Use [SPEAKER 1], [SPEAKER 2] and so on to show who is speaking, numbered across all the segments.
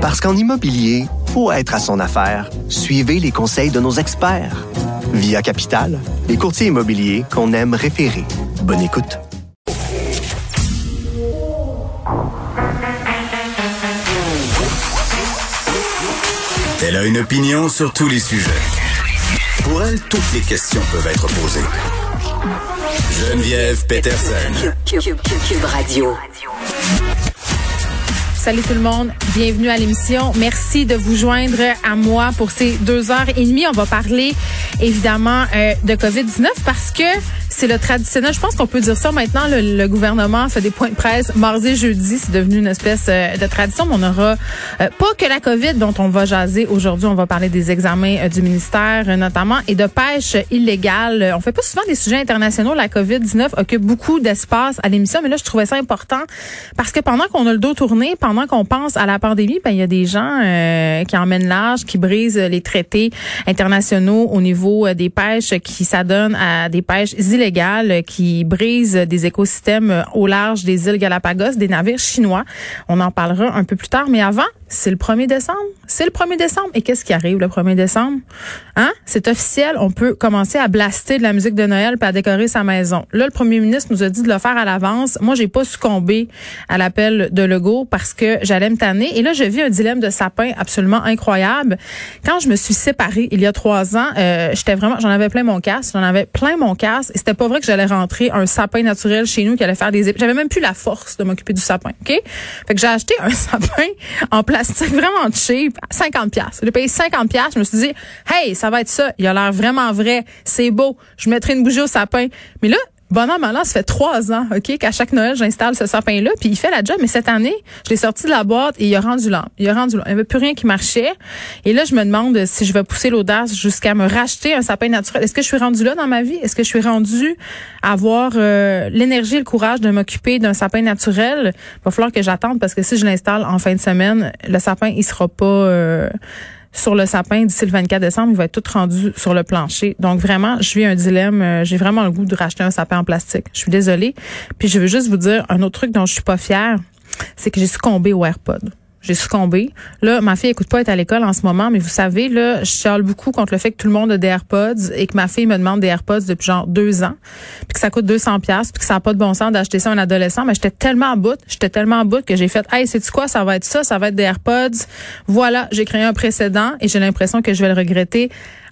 [SPEAKER 1] Parce qu'en immobilier, faut être à son affaire. Suivez les conseils de nos experts. Via Capital, les courtiers immobiliers qu'on aime référer. Bonne écoute.
[SPEAKER 2] Elle a une opinion sur tous les sujets. Pour elle, toutes les questions peuvent être posées. Geneviève Peterson.
[SPEAKER 3] Cube, Radio.
[SPEAKER 4] Salut tout le monde, bienvenue à l'émission. Merci de vous joindre à moi pour ces deux heures et demie. On va parler évidemment euh, de COVID-19 parce que c'est le traditionnel. Je pense qu'on peut dire ça maintenant. Le, gouvernement fait des points de presse mardi, jeudi. C'est devenu une espèce euh, de tradition. On aura euh, pas que la COVID dont on va jaser aujourd'hui. On va parler des examens du ministère notamment et de pêche illégale. On fait pas souvent des sujets internationaux. La COVID-19 occupe beaucoup d'espace à l'émission, mais là je trouvais ça important parce que pendant qu'on a le dos tourné, pendant qu'on pense à la pandémie, ben il y a des gens euh, qui emmènent l'âge, qui brisent les traités internationaux au niveau euh, des pêches, qui s'adonnent à des pêches illégales, qui brisent des écosystèmes au large des îles Galapagos, des navires chinois. On en parlera un peu plus tard, mais avant, c'est le 1er décembre? C'est le 1er décembre? Et qu'est-ce qui arrive le 1er décembre? Hein? C'est officiel. On peut commencer à blaster de la musique de Noël puis à décorer sa maison. Là, le premier ministre nous a dit de le faire à l'avance. Moi, j'ai pas succombé à l'appel de Legault parce que j'allais me tanner. Et là, je vis un dilemme de sapin absolument incroyable. Quand je me suis séparée il y a trois ans, euh, j'étais vraiment, j'en avais plein mon casque. J'en avais plein mon casque. Et c'était pas vrai que j'allais rentrer un sapin naturel chez nous qui allait faire des... J'avais même plus la force de m'occuper du sapin. OK? Fait que j'ai acheté un sapin en place c'est vraiment cheap, 50 pièces. J'ai payé 50 pièces, je me suis dit "Hey, ça va être ça, il a l'air vraiment vrai, c'est beau, je mettrai une bougie au sapin." Mais là, Bon an, ça fait trois ans, OK, qu'à chaque Noël, j'installe ce sapin-là, puis il fait la job. Mais cette année, je l'ai sorti de la boîte et il a rendu lent. Il a rendu lent. Il n'y avait plus rien qui marchait. Et là, je me demande si je vais pousser l'audace jusqu'à me racheter un sapin naturel. Est-ce que je suis rendue là dans ma vie? Est-ce que je suis rendue à avoir euh, l'énergie et le courage de m'occuper d'un sapin naturel? Il va falloir que j'attende parce que si je l'installe en fin de semaine, le sapin, il sera pas... Euh, sur le sapin d'ici le 24 décembre. Il va être tout rendu sur le plancher. Donc vraiment, je vis un dilemme. Euh, j'ai vraiment le goût de racheter un sapin en plastique. Je suis désolée. Puis je veux juste vous dire un autre truc dont je suis pas fière, c'est que j'ai succombé au AirPod j'ai succombé. Là, ma fille écoute pas être à l'école en ce moment, mais vous savez, là, je chiale beaucoup contre le fait que tout le monde a des AirPods et que ma fille me demande des AirPods depuis genre deux ans, puis que ça coûte 200 pièces, puis que ça n'a pas de bon sens d'acheter ça à un adolescent. Mais j'étais tellement en bout, j'étais tellement en bout que j'ai fait, hey, c'est tu quoi, ça va être ça, ça va être des AirPods. Voilà, j'ai créé un précédent et j'ai l'impression que je vais le regretter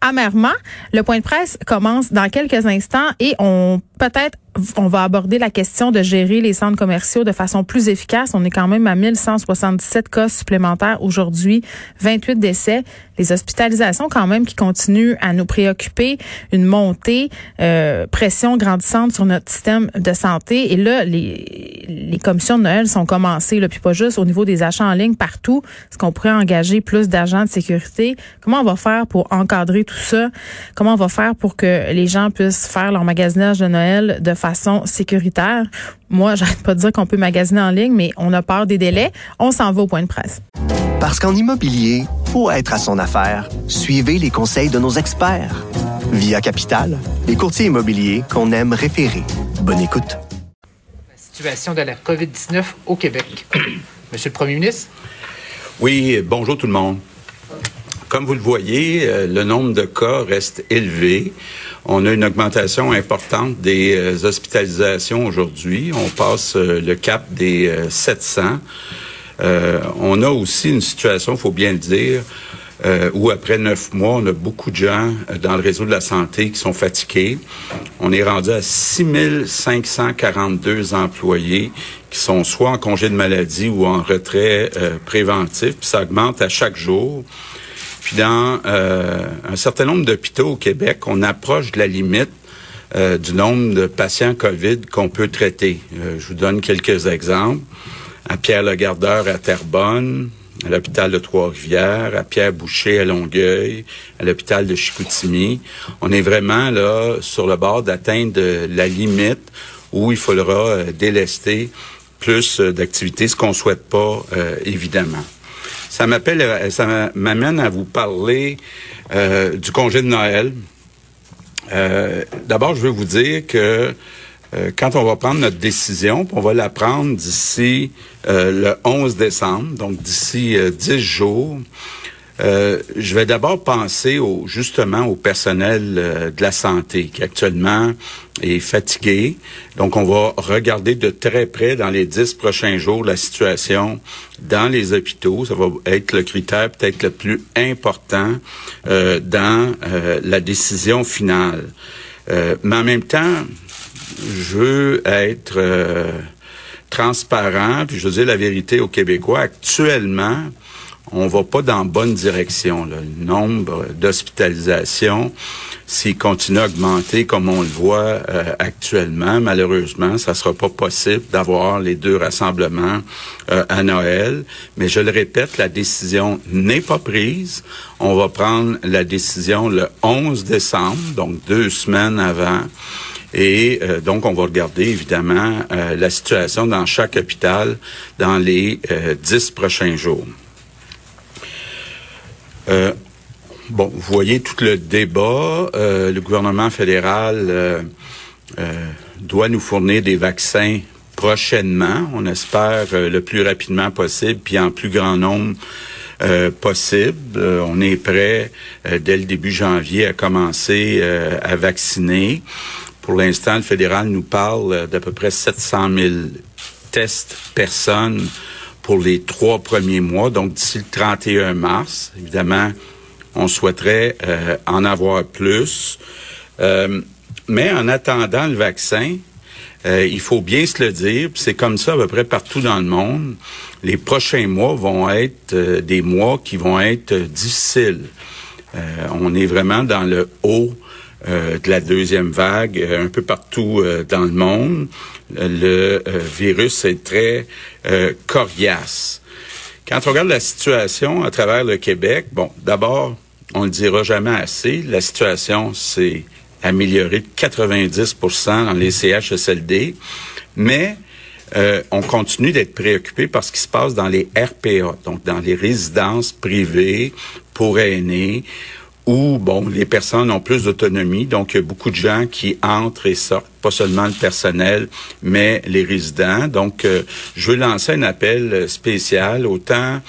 [SPEAKER 4] amèrement. Le point de presse commence dans quelques instants et on peut-être on va aborder la question de gérer les centres commerciaux de façon plus efficace. On est quand même à 1177 cas supplémentaires aujourd'hui, 28 décès, les hospitalisations quand même qui continuent à nous préoccuper, une montée, euh, pression grandissante sur notre système de santé. Et là, les, les commissions de Noël sont commencées, là, puis pas juste au niveau des achats en ligne partout. Est-ce qu'on pourrait engager plus d'agents de sécurité? Comment on va faire pour encadrer tout ça? Comment on va faire pour que les gens puissent faire leur magasinage de Noël? De façon sécuritaire. Moi, j'arrête pas de dire qu'on peut magasiner en ligne, mais on a peur des délais. On s'en va au point de presse.
[SPEAKER 1] Parce qu'en immobilier, faut être à son affaire. Suivez les conseils de nos experts. Via Capital, les courtiers immobiliers qu'on aime référer. Bonne écoute.
[SPEAKER 5] La situation de la COVID-19 au Québec. Monsieur le Premier ministre?
[SPEAKER 6] Oui, bonjour tout le monde. Comme vous le voyez, euh, le nombre de cas reste élevé. On a une augmentation importante des euh, hospitalisations aujourd'hui. On passe euh, le cap des 700. Euh, on a aussi une situation, faut bien le dire, où après neuf mois, on a beaucoup de gens dans le réseau de la santé qui sont fatigués. On est rendu à 6542 employés qui sont soit en congé de maladie ou en retrait préventif. Puis ça augmente à chaque jour. Puis dans euh, un certain nombre d'hôpitaux au Québec, on approche de la limite euh, du nombre de patients COVID qu'on peut traiter. Euh, je vous donne quelques exemples. À Pierre-le-Gardeur à Terrebonne, à l'hôpital de Trois-Rivières, à Pierre-Boucher à Longueuil, à l'hôpital de Chicoutimi. On est vraiment là sur le bord d'atteindre la limite où il faudra délester plus d'activités, ce qu'on souhaite pas évidemment. Ça m'appelle, euh, ça m'amène à vous parler euh, du congé de Noël. Euh, d'abord, je veux vous dire que euh, quand on va prendre notre décision, on va la prendre d'ici euh, le 11 décembre, donc d'ici 10 jours, euh, je vais d'abord penser au, justement au personnel euh, de la santé qui actuellement est fatigué. Donc, on va regarder de très près dans les dix prochains jours la situation dans les hôpitaux. Ça va être le critère peut-être le plus important euh, dans la décision finale. mais en même temps, je veux être transparent, puis je veux dire la vérité aux Québécois. Actuellement, on va pas dans la bonne direction. Le nombre d'hospitalisations, s'il continue à augmenter comme on le voit euh, actuellement, malheureusement, ça sera pas possible d'avoir les deux rassemblements euh, à Noël. Mais je le répète, la décision n'est pas prise. On va prendre la décision le 11 décembre, donc deux semaines avant. Et euh, donc, on va regarder évidemment la situation dans chaque hôpital dans les dix prochains jours. Euh, bon, vous voyez tout le débat. Euh, le gouvernement fédéral euh, doit nous fournir des vaccins prochainement. On espère le plus rapidement possible, puis en plus grand nombre possible. on est prêt dès le début janvier à commencer à vacciner. Pour l'instant, le fédéral nous parle d'à peu près 700 000 tests personnes pour les trois premiers mois, donc d'ici le 31 mars. Évidemment, on souhaiterait euh, en avoir plus. Euh, mais en attendant le vaccin, euh, il faut bien se le dire, c'est comme ça à peu près partout dans le monde. Les prochains mois vont être des mois qui vont être difficiles. on est vraiment dans le haut de la deuxième vague un peu partout dans le monde le euh, virus est très euh, coriace. Quand on regarde la situation à travers le Québec, bon, d'abord, on le dira jamais assez, la situation s'est améliorée de 90% dans les CHSLD, mais euh, on continue d'être préoccupé par ce qui se passe dans les RPA, donc dans les résidences privées pour aînés où bon, les personnes ont plus d'autonomie, donc il y a beaucoup de gens qui entrent et sortent, pas seulement le personnel, mais les résidents. Donc, euh, je veux lancer un appel spécial autant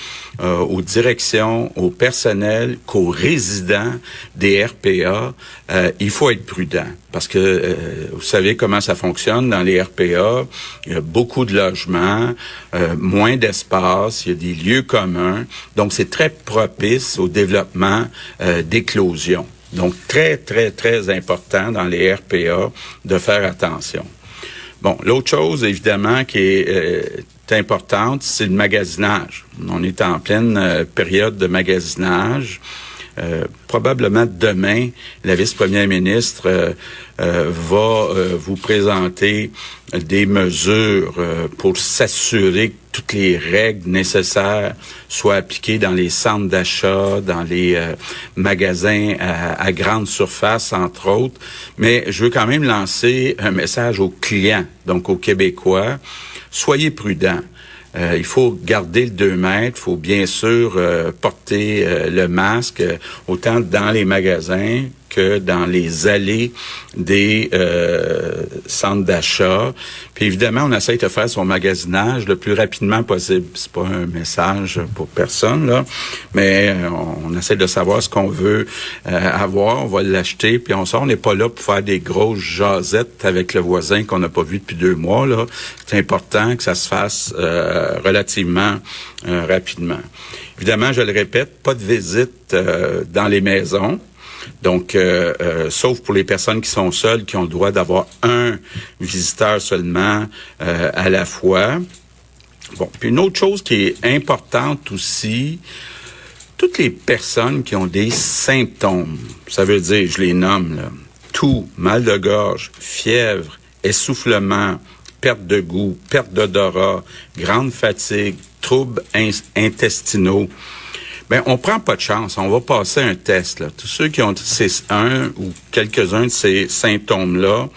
[SPEAKER 6] euh, aux directions, au personnel qu'aux résidents des RPA. Euh, il faut être prudent parce que vous savez comment ça fonctionne dans les RPA. Il y a beaucoup de logements, moins d'espace, il y a des lieux communs. Donc, c'est très propice au développement d'éclosion. Donc, très, très, très important dans les RPA de faire attention. Bon, l'autre chose, évidemment, qui est euh, importante, c'est le magasinage. On est en pleine euh, période de magasinage. Euh, probablement demain, la vice-première ministre euh, va vous présenter des mesures pour s'assurer que toutes les règles nécessaires soient appliquées dans les centres d'achat, dans les magasins à, à, grande surface, entre autres. Mais je veux quand même lancer un message aux clients, donc aux Québécois. Soyez prudents. Euh, il faut garder le 2 mètres, il faut bien sûr euh, porter euh, le masque autant dans les magasins que dans les allées des euh, centres d'achat. Puis évidemment, on essaie de faire son magasinage le plus rapidement possible. C'est pas un message pour personne là, mais euh, on, essaie de savoir ce qu'on veut euh, avoir, on va l'acheter, puis on sort. On n'est pas là pour faire des grosses jasettes avec le voisin qu'on n'a pas vu depuis deux mois là. C'est important que ça se fasse relativement rapidement. Évidemment, je le répète, pas de visite dans les maisons. Donc, euh, euh, sauf pour les personnes qui sont seules, qui ont le droit d'avoir un visiteur seulement euh, à la fois. Bon, puis une autre chose qui est importante aussi, toutes les personnes qui ont des symptômes, ça veut dire, je les nomme, là, tout, mal de gorge, fièvre, essoufflement, perte de goût, perte d'odorat, grande fatigue, troubles intestinaux, ben on prend pas de chance. On va passer un test. Là. Tous ceux qui ont un ou quelques-uns de ces symptômes-là,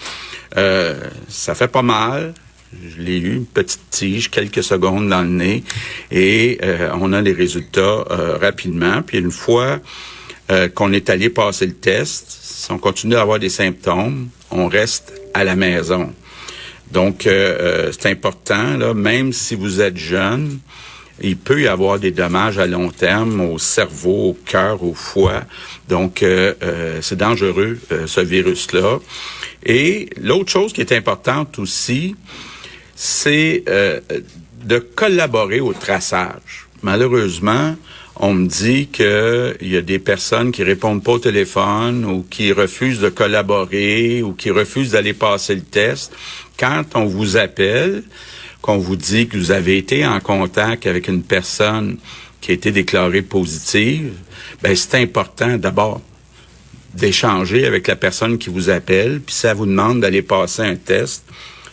[SPEAKER 6] euh, ça fait pas mal. Je l'ai eu, une petite tige, quelques secondes dans le nez, et euh, on a les résultats euh, rapidement. Puis une fois qu'on est allé passer le test, si on continue à avoir des symptômes, on reste à la maison. Donc, c'est important, là, même si vous êtes jeune, il peut y avoir des dommages à long terme au cerveau, au cœur, au foie. Donc, euh, euh, c'est dangereux, euh, ce virus-là. Et l'autre chose qui est importante aussi, c'est de collaborer au traçage. Malheureusement, on me dit qu'il y a des personnes qui répondent pas au téléphone ou qui refusent de collaborer ou qui refusent d'aller passer le test. Quand on vous appelle, qu'on vous dit que vous avez été en contact avec une personne qui a été déclarée positive, ben c'est important d'abord d'échanger avec la personne qui vous appelle, puis ça vous demande d'aller passer un test.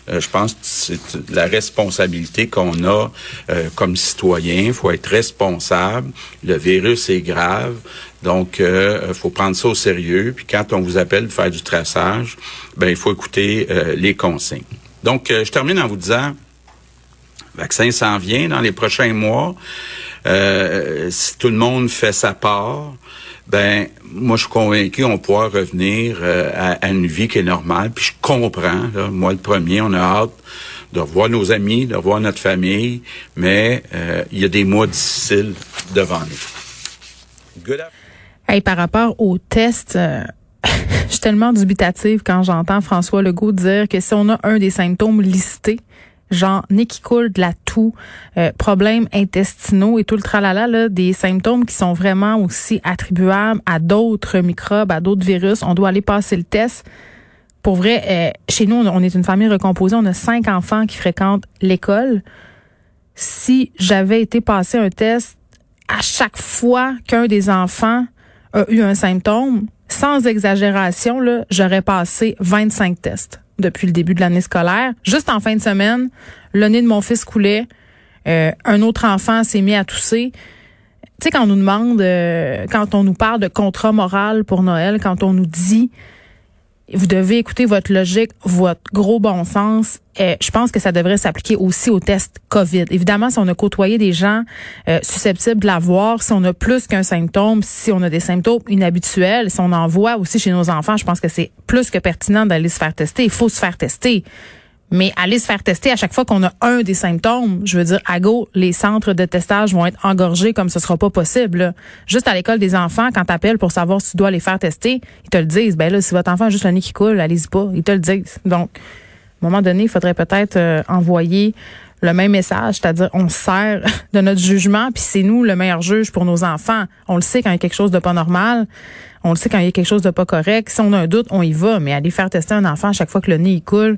[SPEAKER 6] Euh, je pense que c'est la responsabilité qu'on a euh, comme citoyen. Il faut être responsable. Le virus est grave. Donc, il euh, faut prendre ça au sérieux. Puis quand on vous appelle pour faire du traçage, ben il faut écouter les consignes. Donc, je termine en vous disant, le vaccin s'en vient dans les prochains mois. Euh, si tout le monde fait sa part, ben moi je suis convaincu on pourra revenir euh, à, une vie qui est normale. Puis je comprends, moi le premier, on a hâte de revoir nos amis, de revoir notre famille, mais euh, il y a des mois difficiles devant nous.
[SPEAKER 4] Good hey, par rapport au test, je suis tellement dubitative quand j'entends François Legault dire que si on a un des symptômes listés, genre nez qui coule, de la toux, euh, problèmes intestinaux et tout le tralala, là, des symptômes qui sont vraiment aussi attribuables à d'autres microbes, à d'autres virus. On doit aller passer le test. Pour vrai, euh, chez nous, on est une famille recomposée. On a cinq enfants qui fréquentent l'école. Si j'avais été passer un test à chaque fois qu'un des enfants a eu un symptôme, sans exagération, j'aurais passé 25 tests depuis le début de l'année scolaire. Juste en fin de semaine, le nez de mon fils coulait. Euh, un autre enfant s'est mis à tousser. Tu sais, quand on nous demande, euh, quand on nous parle de contrat moral pour Noël, quand on nous dit vous devez écouter votre logique, votre gros bon sens. Et je pense que ça devrait s'appliquer aussi au test COVID. Évidemment, si on a côtoyé des gens euh, susceptibles de l'avoir, si on a plus qu'un symptôme, si on a des symptômes inhabituels, si on en voit aussi chez nos enfants, je pense que c'est plus que pertinent d'aller se faire tester. Il faut se faire tester. Mais aller se faire tester à chaque fois qu'on a un des symptômes, je veux dire, à go, les centres de testage vont être engorgés comme ce sera pas possible. Juste à l'école des enfants, quand t'appelles pour savoir si tu dois les faire tester, ils te le disent. Ben là, si votre enfant a juste le nez qui coule, allez-y pas. Ils te le disent. Donc, à un moment donné, il faudrait peut-être euh, envoyer le même message, c'est-à-dire on sert de notre jugement, puis c'est nous le meilleur juge pour nos enfants. On le sait quand il y a quelque chose de pas normal. On le sait quand il y a quelque chose de pas correct. Si on a un doute, on y va. Mais aller faire tester un enfant à chaque fois que le nez il coule,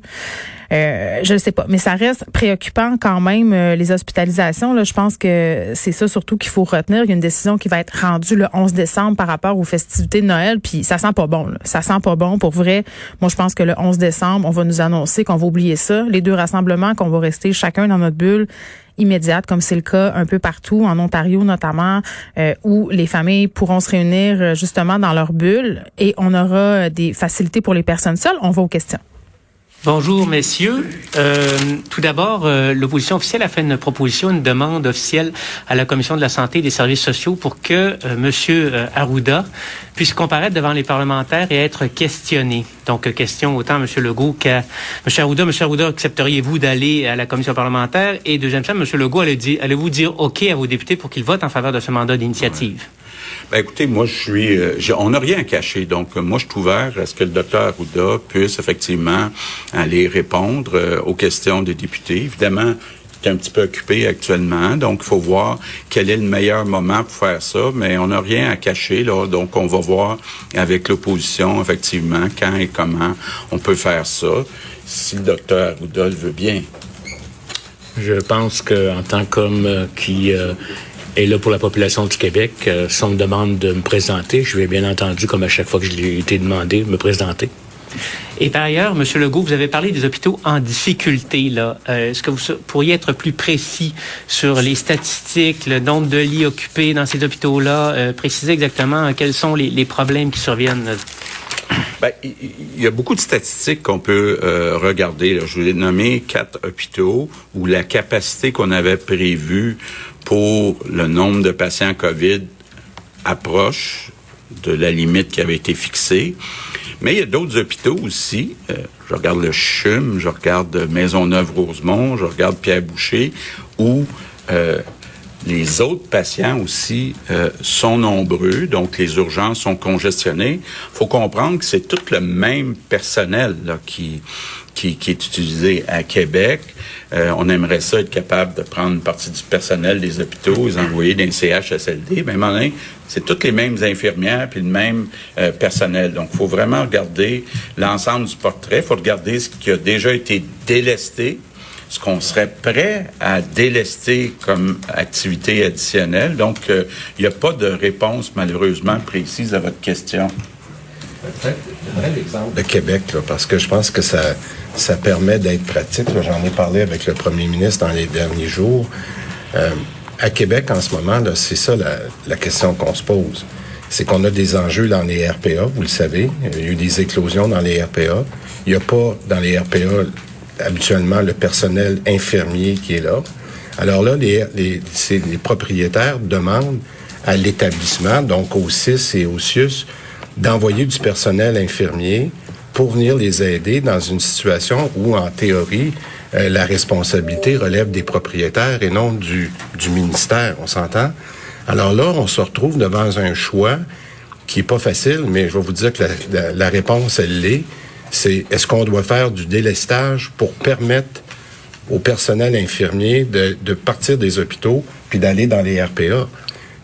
[SPEAKER 4] euh, je ne sais pas. Mais ça reste préoccupant quand même, euh, les hospitalisations. Là, je pense que c'est ça surtout qu'il faut retenir. Il y a une décision qui va être rendue le 11 décembre par rapport aux festivités de Noël. Puis ça sent pas bon. Là. Ça sent pas bon. Pour vrai, moi, je pense que le 11 décembre, on va nous annoncer qu'on va oublier ça. Les deux rassemblements, qu'on va rester chacun dans notre bulle immédiate, comme c'est le cas un peu partout, en Ontario notamment, euh, où les familles pourront se réunir euh, justement dans leur bulle et on aura euh, des facilités pour les personnes seules. On va aux questions.
[SPEAKER 3] Bonjour, messieurs. Euh, tout d'abord, euh, l'opposition officielle a fait une proposition, une demande officielle à la Commission de la santé et des services sociaux pour que euh, Monsieur Arruda puisse comparaître devant les parlementaires et être questionné. Donc, question autant M. Legault qu'à M. Arruda. M. Arruda, accepteriez-vous d'aller à la Commission parlementaire? Et deuxième chose, M. Legault, allez-vous dire OK à vos députés pour qu'ils votent en faveur de ce mandat d'initiative?
[SPEAKER 6] Ben, écoutez, moi, je suis, euh, on n'a rien à cacher. Donc, moi, je suis ouvert à ce que le docteur Arruda puisse effectivement aller répondre euh, aux questions des députés. Évidemment, il est un petit peu occupé actuellement, donc il faut voir quel est le meilleur moment pour faire ça, mais on n'a rien à cacher, là, donc on va voir avec l'opposition, effectivement, quand et comment on peut faire ça, si le docteur le veut bien.
[SPEAKER 7] Je pense qu'en tant qu'homme euh, qui et là, pour la population du Québec, euh, si on me demande de me présenter, je vais bien entendu, comme à chaque fois que je l'ai été demandé, me présenter.
[SPEAKER 3] Et par ailleurs, M. Legault, vous avez parlé des hôpitaux en difficulté. Là. Euh, est-ce que vous pourriez être plus précis sur les statistiques, le nombre de lits occupés dans ces hôpitaux-là, euh, préciser exactement quels sont les, problèmes qui surviennent?
[SPEAKER 6] Ben, il y a beaucoup de statistiques qu'on peut regarder. Je vous ai nommé quatre hôpitaux où la capacité qu'on avait prévue pour le nombre de patients COVID approche de la limite qui avait été fixée. Mais il y a d'autres hôpitaux aussi. Euh, je regarde le CHUM, je regarde Maisonneuve-Rosemont, je regarde Pierre Boucher, où euh, les autres patients aussi euh, sont nombreux, donc les urgences sont congestionnées. faut comprendre que c'est tout le même personnel là, qui, qui, qui, est utilisé à Québec. Euh, on aimerait ça être capable de prendre une partie du personnel des hôpitaux, les envoyer d'un CHSLD. Mais maintenant, c'est toutes les mêmes infirmières puis le même euh, personnel. Donc, il faut vraiment regarder l'ensemble du portrait. Il faut regarder ce qui a déjà été délesté ce qu'on serait prêt à délester comme activité additionnelle. Donc, il n'y a pas de réponse malheureusement précise à votre question.
[SPEAKER 8] Peut-être l'exemple de Québec, là, parce que je pense que ça, ça permet d'être pratique. J'en ai parlé avec le premier ministre dans les derniers jours. Euh, à Québec, en ce moment, c'est ça la, la question qu'on se pose. C'est qu'on a des enjeux dans les RPA, vous le savez. Il y a eu des éclosions dans les RPA. Il n'y a pas dans les RPA habituellement le personnel infirmier qui est là. Alors là, les, les, les propriétaires demandent à l'établissement, donc au CIS et au CIUS, d'envoyer du personnel infirmier pour venir les aider dans une situation où, en théorie, euh, la responsabilité relève des propriétaires et non du, du ministère, on s'entend? Alors là, on se retrouve devant un choix qui est pas facile, mais je vais vous dire que la, la, la réponse, elle l'est c'est est-ce qu'on doit faire du délestage pour permettre au personnel infirmier de, partir des hôpitaux puis d'aller dans les RPA.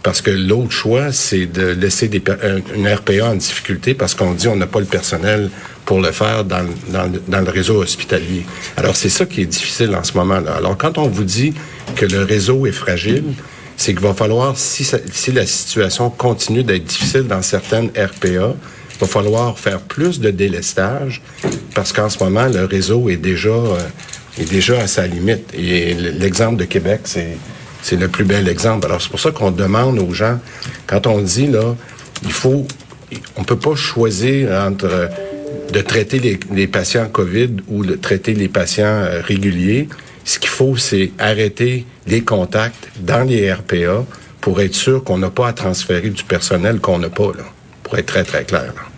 [SPEAKER 8] Parce que l'autre choix, c'est de laisser des, une RPA en difficulté parce qu'on dit on n'a pas le personnel pour le faire dans, le réseau hospitalier. Alors, c'est ça qui est difficile en ce moment-là. Alors, quand on vous dit que le réseau est fragile, c'est qu'il va falloir, si, si la situation continue d'être difficile dans certaines RPA, va falloir faire plus de délestage parce qu'en ce moment, le réseau est déjà, euh, est déjà à sa limite. Et l'exemple de Québec, c'est, c'est le plus bel exemple. Alors, c'est pour ça qu'on demande aux gens, quand on dit, là, il faut, on peut pas choisir entre euh, de traiter les, les, patients COVID ou de traiter les patients euh, réguliers. Ce qu'il faut, c'est arrêter les contacts dans les RPA pour être sûr qu'on n'a pas à transférer du personnel qu'on n'a pas, là, pour être très, très clair. Là.